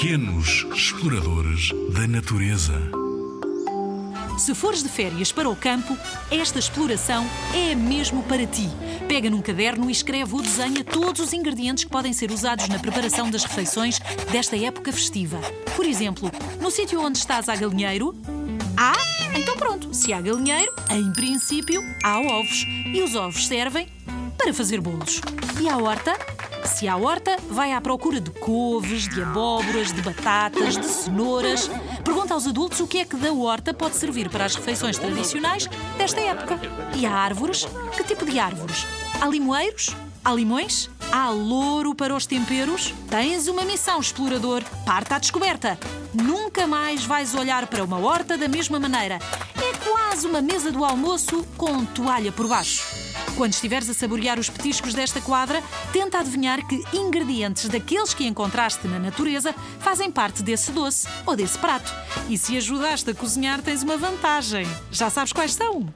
Pequenos exploradores da natureza. Se fores de férias para o campo, esta exploração é mesmo para ti. Pega num caderno e escreve ou desenha todos os ingredientes que podem ser usados na preparação das refeições desta época festiva. Por exemplo, no sítio onde estás há galinheiro, há? Então pronto, se há galinheiro, em princípio, há ovos. E os ovos servem para fazer bolos. E a horta? Se há horta, vai à procura de couves, de abóboras, de batatas, de cenouras. Pergunta aos adultos o que é que da horta pode servir para as refeições tradicionais desta época. E há árvores? Que tipo de árvores? Há limoeiros? Há limões? Há louro para os temperos? Tens uma missão, explorador. Parta à descoberta. Nunca mais vais olhar para uma horta da mesma maneira. É quase uma mesa do almoço com toalha por baixo. Quando estiveres a saborear os petiscos desta quadra, tenta adivinhar que ingredientes daqueles que encontraste na natureza fazem parte desse doce ou desse prato. E se ajudaste a cozinhar, tens uma vantagem. Já sabes quais são?